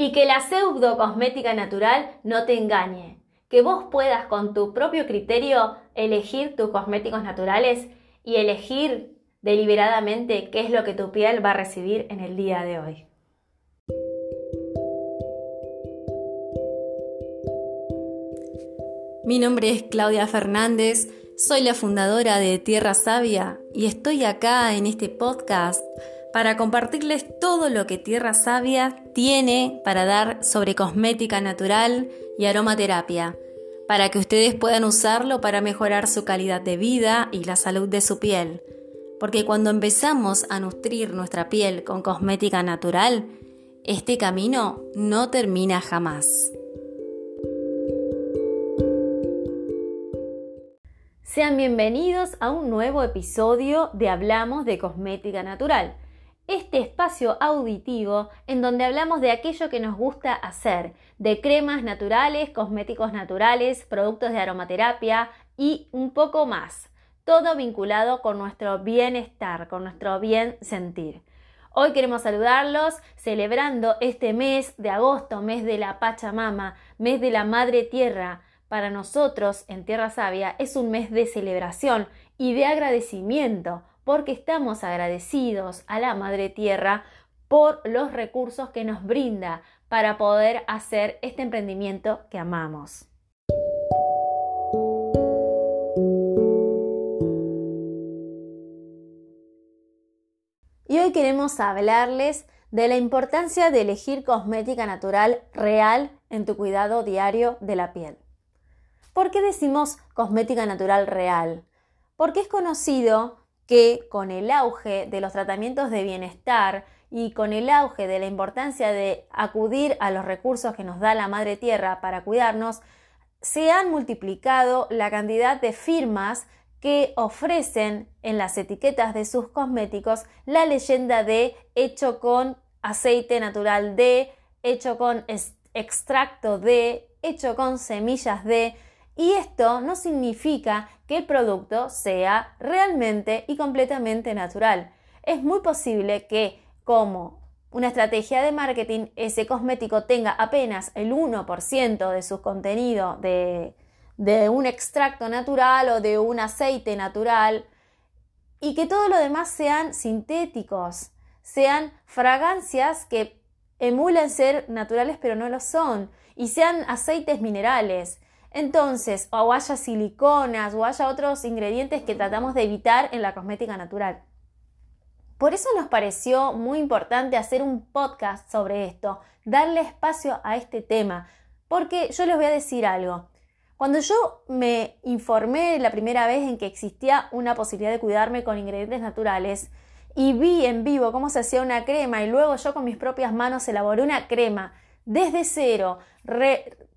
Y que la pseudo cosmética natural no te engañe. Que vos puedas con tu propio criterio elegir tus cosméticos naturales y elegir deliberadamente qué es lo que tu piel va a recibir en el día de hoy. Mi nombre es Claudia Fernández, soy la fundadora de Tierra Sabia y estoy acá en este podcast para compartirles todo lo que Tierra Sabia tiene para dar sobre cosmética natural y aromaterapia, para que ustedes puedan usarlo para mejorar su calidad de vida y la salud de su piel. Porque cuando empezamos a nutrir nuestra piel con cosmética natural, este camino no termina jamás. Sean bienvenidos a un nuevo episodio de Hablamos de Cosmética Natural, este espacio auditivo en donde hablamos de aquello que nos gusta hacer, de cremas naturales, cosméticos naturales, productos de aromaterapia y un poco más, todo vinculado con nuestro bienestar, con nuestro bien sentir. Hoy queremos saludarlos celebrando este mes de agosto, mes de la Pachamama, mes de la Madre Tierra, para nosotros en Tierra Sabia es un mes de celebración y de agradecimiento, porque estamos agradecidos a la Madre Tierra por los recursos que nos brinda para poder hacer este emprendimiento que amamos. Y hoy queremos hablarles de la importancia de elegir cosmética natural real en tu cuidado diario de la piel. ¿Por qué decimos cosmética natural real? Porque es conocido que con el auge de los tratamientos de bienestar y con el auge de la importancia de acudir a los recursos que nos da la Madre Tierra para cuidarnos, se han multiplicado la cantidad de firmas que ofrecen en las etiquetas de sus cosméticos la leyenda de hecho con aceite natural de, hecho con extracto de, hecho con semillas de, y esto no significa que el producto sea realmente y completamente natural. Es muy posible que como una estrategia de marketing ese cosmético tenga apenas el 1% de su contenido de, de un extracto natural o de un aceite natural y que todo lo demás sean sintéticos, sean fragancias que emulan ser naturales pero no lo son y sean aceites minerales. Entonces, o haya siliconas o haya otros ingredientes que tratamos de evitar en la cosmética natural. Por eso nos pareció muy importante hacer un podcast sobre esto, darle espacio a este tema, porque yo les voy a decir algo. Cuando yo me informé la primera vez en que existía una posibilidad de cuidarme con ingredientes naturales y vi en vivo cómo se hacía una crema y luego yo con mis propias manos elaboré una crema desde cero,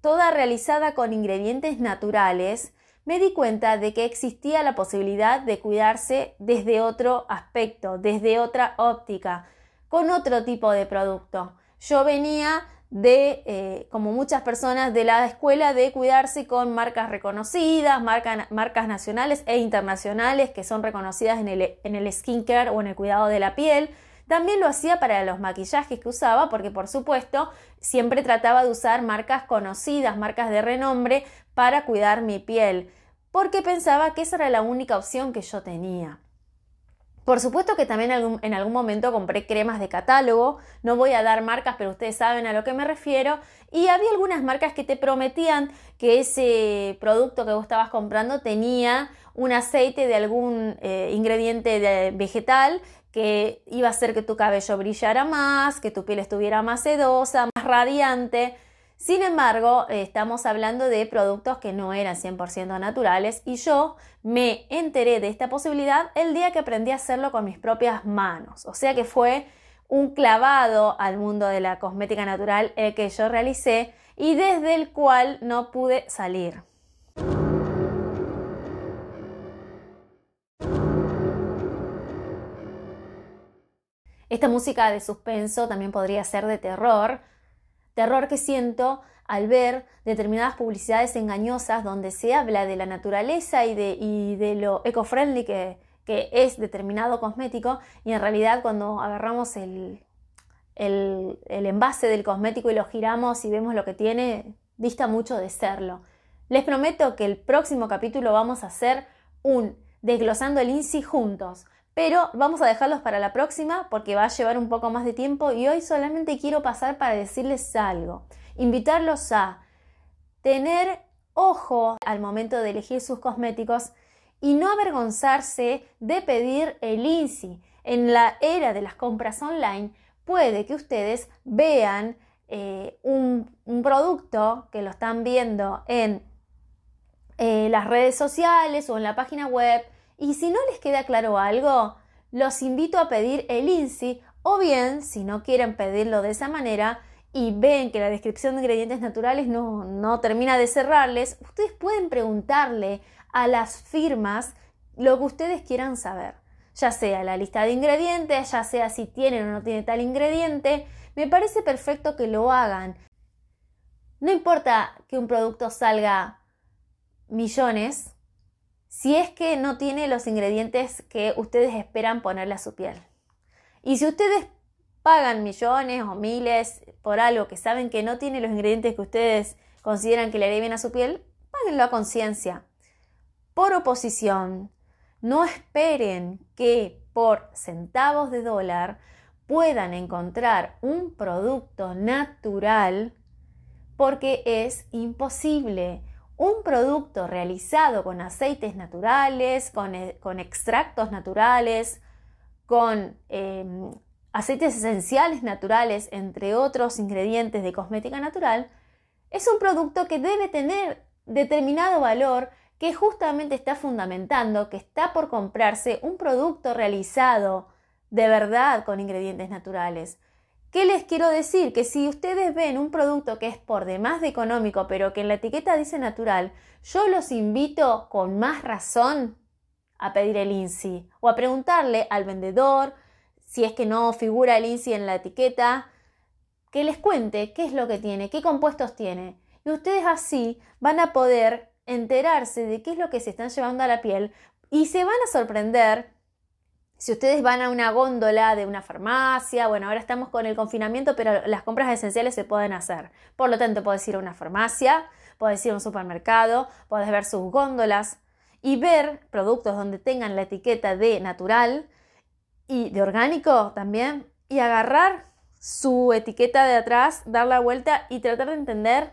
toda realizada con ingredientes naturales, me di cuenta de que existía la posibilidad de cuidarse desde otro aspecto, desde otra óptica, con otro tipo de producto. Yo venía de, eh, como muchas personas de la escuela, de cuidarse con marcas reconocidas, marcas nacionales e internacionales que son reconocidas en el, en el skincare o en el cuidado de la piel. También lo hacía para los maquillajes que usaba porque por supuesto siempre trataba de usar marcas conocidas, marcas de renombre para cuidar mi piel, porque pensaba que esa era la única opción que yo tenía. Por supuesto que también en algún momento compré cremas de catálogo, no voy a dar marcas, pero ustedes saben a lo que me refiero, y había algunas marcas que te prometían que ese producto que vos estabas comprando tenía un aceite de algún eh, ingrediente vegetal que iba a hacer que tu cabello brillara más, que tu piel estuviera más sedosa, más radiante. Sin embargo, estamos hablando de productos que no eran 100% naturales y yo me enteré de esta posibilidad el día que aprendí a hacerlo con mis propias manos. O sea que fue un clavado al mundo de la cosmética natural el que yo realicé y desde el cual no pude salir. Esta música de suspenso también podría ser de terror, terror que siento al ver determinadas publicidades engañosas donde se habla de la naturaleza y de, lo eco-friendly que, es determinado cosmético y en realidad cuando agarramos el, el, el envase del cosmético y lo giramos y vemos lo que tiene, dista mucho de serlo. Les prometo que el próximo capítulo vamos a hacer un desglosando el INSI juntos, pero vamos a dejarlos para la próxima porque va a llevar un poco más de tiempo y hoy solamente quiero pasar para decirles algo, invitarlos a tener ojo al momento de elegir sus cosméticos y no avergonzarse de pedir el INSI. En la era de las compras online puede que ustedes vean eh, un, producto que lo están viendo en eh, las redes sociales o en la página web y si no les queda claro algo, los invito a pedir el INSI o bien, si no quieren pedirlo de esa manera y ven que la descripción de ingredientes naturales no, no termina de cerrarles, ustedes pueden preguntarle a las firmas lo que ustedes quieran saber, ya sea la lista de ingredientes, ya sea si tienen o no tienen tal ingrediente, me parece perfecto que lo hagan. No importa que un producto salga millones, si es que no tiene los ingredientes que ustedes esperan ponerle a su piel. Y si ustedes pagan millones o miles por algo que saben que no tiene los ingredientes que ustedes consideran que le haría bien a su piel, páguenlo a conciencia. Por oposición, no esperen que por centavos de dólar puedan encontrar un producto natural porque es imposible un producto realizado con aceites naturales, con, eh, extractos naturales, con em, aceites esenciales naturales, entre otros ingredientes de cosmética natural, es un producto que debe tener determinado valor que justamente está fundamentando que está por comprarse un producto realizado de verdad con ingredientes naturales. ¿Qué les quiero decir? Que si ustedes ven un producto que es por demás de económico, pero que en la etiqueta dice natural, yo los invito con más razón a pedir el INSI o a preguntarle al vendedor si es que no figura el INSI en la etiqueta, que les cuente qué es lo que tiene, qué compuestos tiene. Y ustedes así van a poder enterarse de qué es lo que se están llevando a la piel y se van a sorprender si ustedes van a una góndola de una farmacia, bueno, ahora estamos con el confinamiento, pero las compras esenciales se pueden hacer. Por lo tanto, puedes ir a una farmacia, puedes ir a un supermercado, puedes ver sus góndolas y ver productos donde tengan la etiqueta de natural y de orgánico también y agarrar su etiqueta de atrás, dar la vuelta y tratar de entender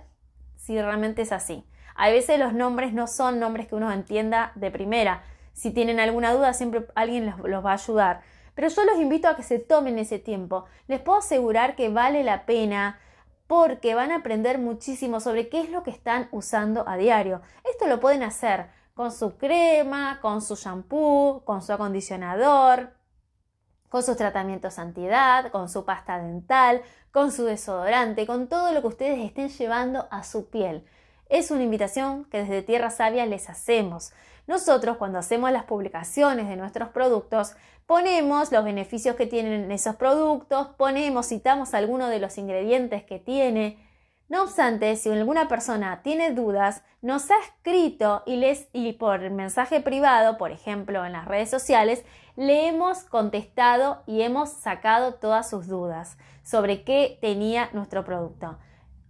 si realmente es así. A veces los nombres no son nombres que uno entienda de primera, si tienen alguna duda, siempre alguien los, va a ayudar. Pero yo los invito a que se tomen ese tiempo. Les puedo asegurar que vale la pena porque van a aprender muchísimo sobre qué es lo que están usando a diario. Esto lo pueden hacer con su crema, con su shampoo, con su acondicionador, con sus tratamientos antiedad, con su pasta dental, con su desodorante, con todo lo que ustedes estén llevando a su piel. Es una invitación que desde Tierra Sabia les hacemos. Nosotros cuando hacemos las publicaciones de nuestros productos, ponemos los beneficios que tienen esos productos, ponemos, citamos algunos de los ingredientes que tiene. No obstante, si alguna persona tiene dudas, nos ha escrito y, les, y por mensaje privado, por ejemplo en las redes sociales, le hemos contestado y hemos sacado todas sus dudas sobre qué tenía nuestro producto.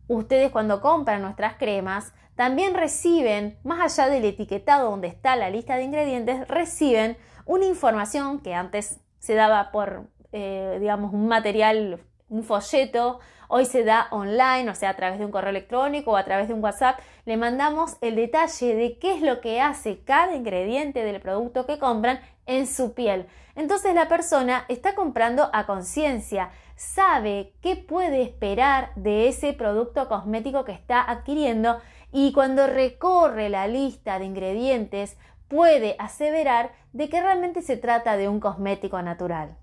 Ustedes cuando compran nuestras cremas también reciben, más allá del etiquetado donde está la lista de ingredientes, reciben una información que antes se daba por, eh, digamos, un material, un folleto, hoy se da online, o sea, a través de un correo electrónico o a través de un WhatsApp, le mandamos el detalle de qué es lo que hace cada ingrediente del producto que compran en su piel. Entonces la persona está comprando a conciencia, sabe qué puede esperar de ese producto cosmético que está adquiriendo y cuando recorre la lista de ingredientes puede aseverar de que realmente se trata de un cosmético natural.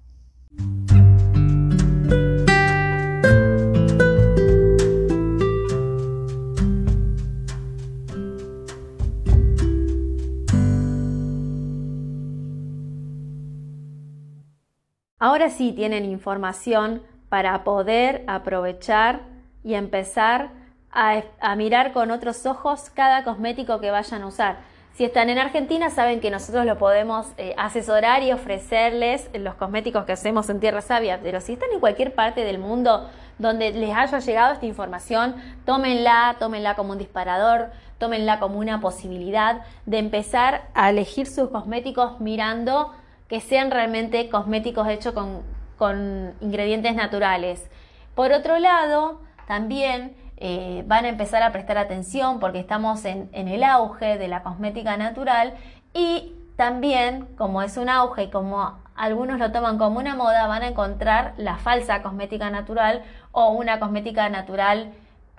Ahora sí tienen información para poder aprovechar y empezar a, mirar con otros ojos cada cosmético que vayan a usar. Si están en Argentina, saben que nosotros lo podemos eh, asesorar y ofrecerles los cosméticos que hacemos en Tierra Sabia. Pero si están en cualquier parte del mundo donde les haya llegado esta información, tómenla, tómenla como un disparador, tómenla como una posibilidad de empezar a elegir sus cosméticos mirando que sean realmente cosméticos hechos con, con ingredientes naturales. Por otro lado, también eh, van a empezar a prestar atención porque estamos en, el auge de la cosmética natural y también como es un auge y como algunos lo toman como una moda, van a encontrar la falsa cosmética natural o una cosmética natural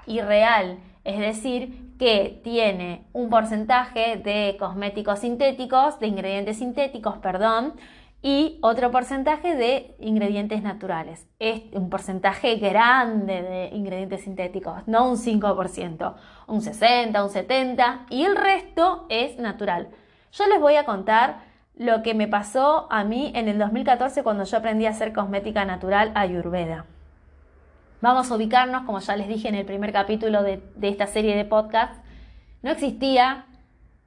irreal, es decir, que tiene un porcentaje de cosméticos sintéticos, de ingredientes sintéticos, perdón, y otro porcentaje de ingredientes naturales. Es un porcentaje grande de ingredientes sintéticos, no un 5%, un 60, un 70 y el resto es natural. Yo les voy a contar lo que me pasó a mí en el 2014 cuando yo aprendí a hacer cosmética natural ayurveda. Vamos a ubicarnos, como ya les dije en el primer capítulo de, de esta serie de podcast, no existía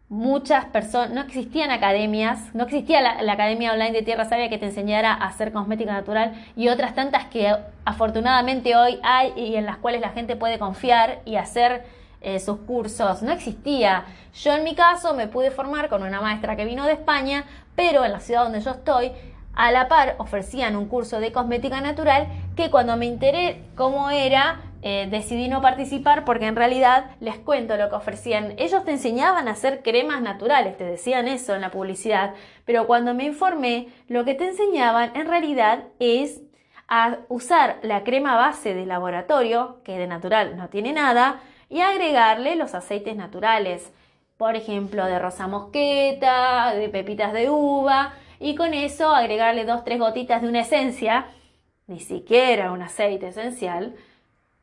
muchas personas, no existían academias, no existía la, Academia Online de Tierra Sabia que te enseñara a hacer cosmética natural y otras tantas que afortunadamente hoy hay y en las cuales la gente puede confiar y hacer eh, sus cursos. No existía. Yo en mi caso me pude formar con una maestra que vino de España, pero en la ciudad donde yo estoy, a la par ofrecían un curso de cosmética natural que cuando me enteré cómo era, eh, decidí no participar porque en realidad les cuento lo que ofrecían. Ellos te enseñaban a hacer cremas naturales, te decían eso en la publicidad, pero cuando me informé, lo que te enseñaban en realidad es a usar la crema base de laboratorio, que de natural no tiene nada, y agregarle los aceites naturales, por ejemplo, de rosa mosqueta, de pepitas de uva, y con eso agregarle dos, tres gotitas de una esencia, ni siquiera un aceite esencial,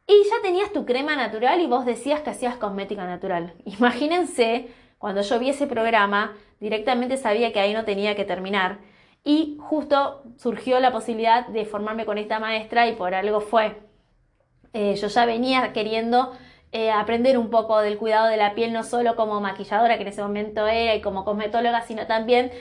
y ya tenías tu crema natural y vos decías que hacías cosmética natural. Imagínense, cuando yo vi ese programa, directamente sabía que ahí no tenía que terminar. Y justo surgió la posibilidad de formarme con esta maestra y por algo fue. Eh, yo ya venía queriendo eh, aprender un poco del cuidado de la piel, no solo como maquilladora que en ese momento era y como cosmetóloga, sino también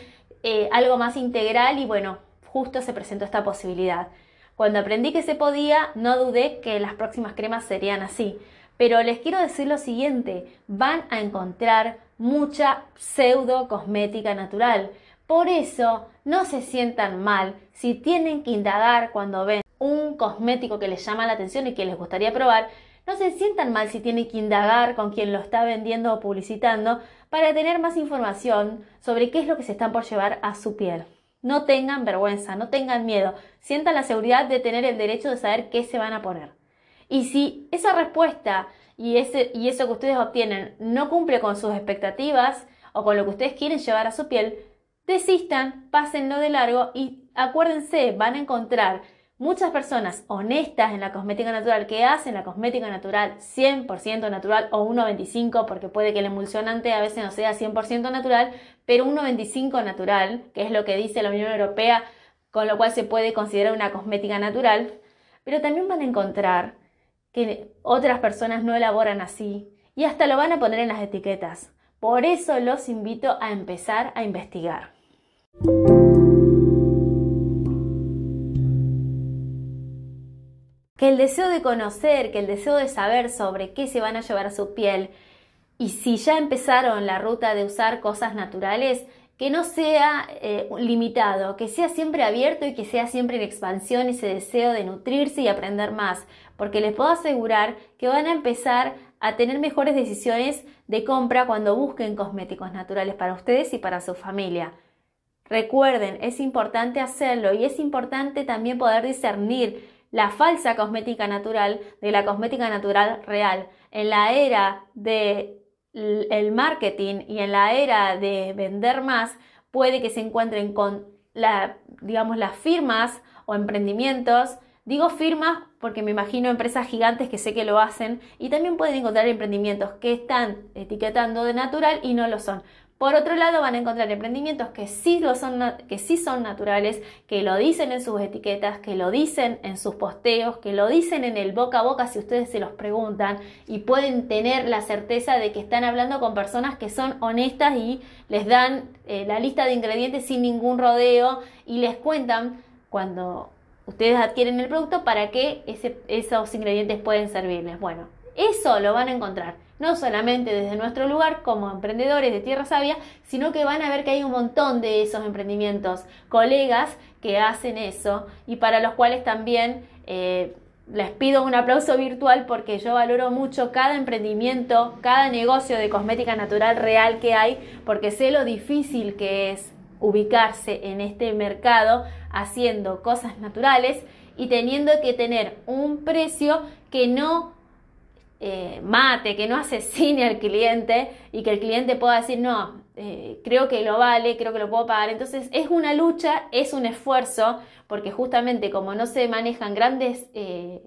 eh, algo más integral y bueno, justo se presentó esta posibilidad. Cuando aprendí que se podía, no dudé que las próximas cremas serían así. Pero les quiero decir lo siguiente, van a encontrar mucha pseudo cosmética natural. Por eso, no se sientan mal si tienen que indagar cuando ven un cosmético que les llama la atención y que les gustaría probar. No se sientan mal si tienen que indagar con quien lo está vendiendo o publicitando para tener más información sobre qué es lo que se están por llevar a su piel. No tengan vergüenza, no tengan miedo, sientan la seguridad de tener el derecho de saber qué se van a poner. Y si esa respuesta y, ese, y eso que ustedes obtienen no cumple con sus expectativas o con lo que ustedes quieren llevar a su piel, desistan, pásenlo de largo y acuérdense, van a encontrar muchas personas honestas en la cosmética natural que hacen la cosmética natural 100% natural o 1,25 porque puede que el emulsionante a veces no sea 100% natural, pero 1,25 natural, que es lo que dice la Unión Europea, con lo cual se puede considerar una cosmética natural, pero también van a encontrar que otras personas no elaboran así y hasta lo van a poner en las etiquetas. Por eso los invito a empezar a investigar. El deseo de conocer, que el deseo de saber sobre qué se van a llevar a su piel y si ya empezaron la ruta de usar cosas naturales, que no sea eh, limitado, que sea siempre abierto y que sea siempre en expansión ese deseo de nutrirse y aprender más, porque les puedo asegurar que van a empezar a tener mejores decisiones de compra cuando busquen cosméticos naturales para ustedes y para su familia. Recuerden, es importante hacerlo y es importante también poder discernir la falsa cosmética natural de la cosmética natural real. En la era del el marketing y en la era de vender más, puede que se encuentren con la, digamos, las firmas o emprendimientos. Digo firmas porque me imagino empresas gigantes que sé que lo hacen y también pueden encontrar emprendimientos que están etiquetando de natural y no lo son. Por otro lado, van a encontrar emprendimientos que sí, lo son, que sí son naturales, que lo dicen en sus etiquetas, que lo dicen en sus posteos, que lo dicen en el boca a boca si ustedes se los preguntan y pueden tener la certeza de que están hablando con personas que son honestas y les dan eh, la lista de ingredientes sin ningún rodeo y les cuentan cuando ustedes adquieren el producto para qué esos ingredientes pueden servirles. Bueno, eso lo van a encontrar no solamente desde nuestro lugar como emprendedores de Tierra Sabia, sino que van a ver que hay un montón de esos emprendimientos, colegas que hacen eso y para los cuales también eh, les pido un aplauso virtual porque yo valoro mucho cada emprendimiento, cada negocio de cosmética natural real que hay, porque sé lo difícil que es ubicarse en este mercado haciendo cosas naturales y teniendo que tener un precio que no eh, mate, que no asesine al cliente y que el cliente pueda decir, no, eh, creo que lo vale, creo que lo puedo pagar. Entonces es una lucha, es un esfuerzo, porque justamente como no se manejan grandes, eh,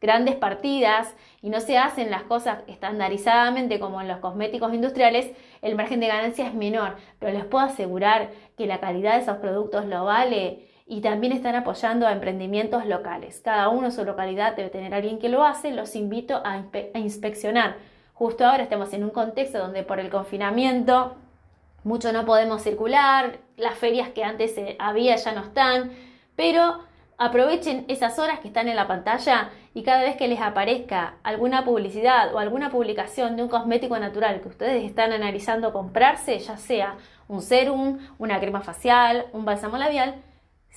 grandes partidas y no se hacen las cosas estandarizadamente como en los cosméticos industriales, el margen de ganancia es menor. Pero les puedo asegurar que la calidad de esos productos lo vale y también están apoyando a emprendimientos locales. Cada uno en su localidad debe tener alguien que lo hace. Los invito a, inspeccionar. Justo ahora estamos en un contexto donde por el confinamiento mucho no podemos circular, las ferias que antes eh, había ya no están, pero aprovechen esas horas que están en la pantalla y cada vez que les aparezca alguna publicidad o alguna publicación de un cosmético natural que ustedes están analizando comprarse, ya sea un serum, una crema facial, un bálsamo labial,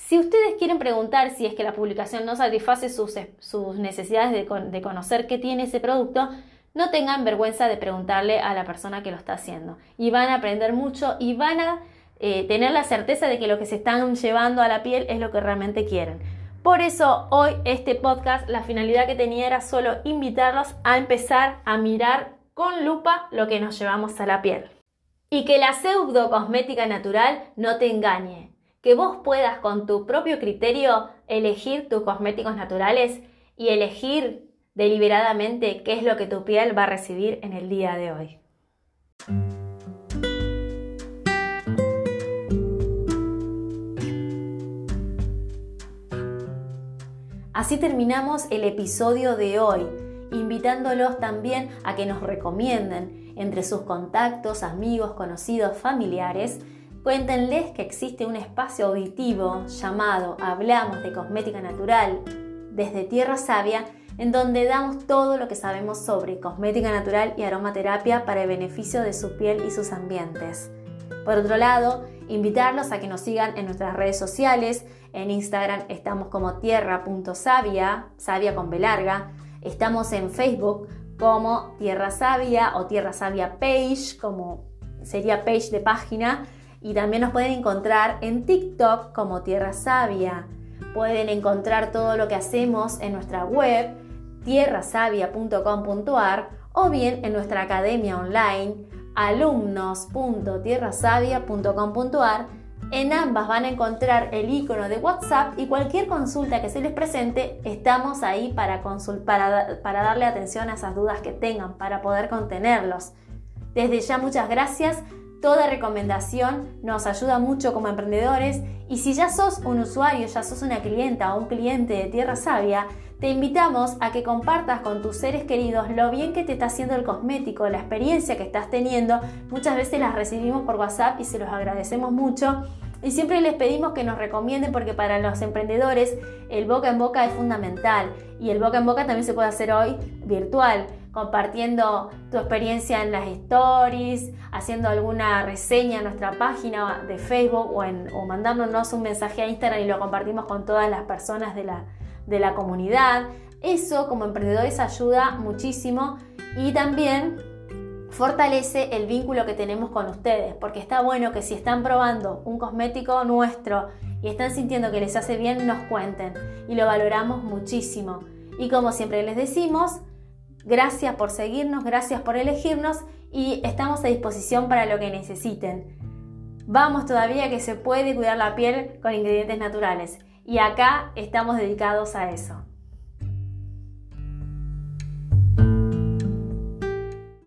si ustedes quieren preguntar si es que la publicación no satisface sus, necesidades de, conocer qué tiene ese producto, no tengan vergüenza de preguntarle a la persona que lo está haciendo. Y van a aprender mucho y van a eh, tener la certeza de que lo que se están llevando a la piel es lo que realmente quieren. Por eso hoy este podcast, la finalidad que tenía era solo invitarlos a empezar a mirar con lupa lo que nos llevamos a la piel. Y que la pseudo cosmética natural no te engañe que vos puedas con tu propio criterio elegir tus cosméticos naturales y elegir deliberadamente qué es lo que tu piel va a recibir en el día de hoy. Así terminamos el episodio de hoy, invitándolos también a que nos recomienden entre sus contactos, amigos, conocidos, familiares, Cuéntenles que existe un espacio auditivo llamado Hablamos de Cosmética Natural desde Tierra Sabia, en donde damos todo lo que sabemos sobre cosmética natural y aromaterapia para el beneficio de su piel y sus ambientes. Por otro lado, invitarlos a que nos sigan en nuestras redes sociales. En Instagram estamos como tierra.savia, sabia con B. Estamos en Facebook como Tierra Sabia o Tierra Sabia Page, como sería page de página y también nos pueden encontrar en TikTok como Tierra Sabia. Pueden encontrar todo lo que hacemos en nuestra web tierrasavia.com.ar o bien en nuestra academia online alumnos.tierrasavia.com.ar. En ambas van a encontrar el icono de WhatsApp y cualquier consulta que se les presente, estamos ahí para, para, para darle atención a esas dudas que tengan, para poder contenerlos. Desde ya muchas gracias Toda recomendación nos ayuda mucho como emprendedores y si ya sos un usuario, ya sos una clienta o un cliente de Tierra Sabia, te invitamos a que compartas con tus seres queridos lo bien que te está haciendo el cosmético, la experiencia que estás teniendo. Muchas veces las recibimos por WhatsApp y se los agradecemos mucho. Y siempre les pedimos que nos recomienden porque para los emprendedores el boca en boca es fundamental y el boca en boca también se puede hacer hoy virtual compartiendo tu experiencia en las stories, haciendo alguna reseña en nuestra página de Facebook o, mandándonos un mensaje a Instagram y lo compartimos con todas las personas de la, de la comunidad. Eso como emprendedores ayuda muchísimo y también fortalece el vínculo que tenemos con ustedes, porque está bueno que si están probando un cosmético nuestro y están sintiendo que les hace bien, nos cuenten y lo valoramos muchísimo. Y como siempre les decimos, Gracias por seguirnos, gracias por elegirnos y estamos a disposición para lo que necesiten. Vamos todavía que se puede cuidar la piel con ingredientes naturales y acá estamos dedicados a eso.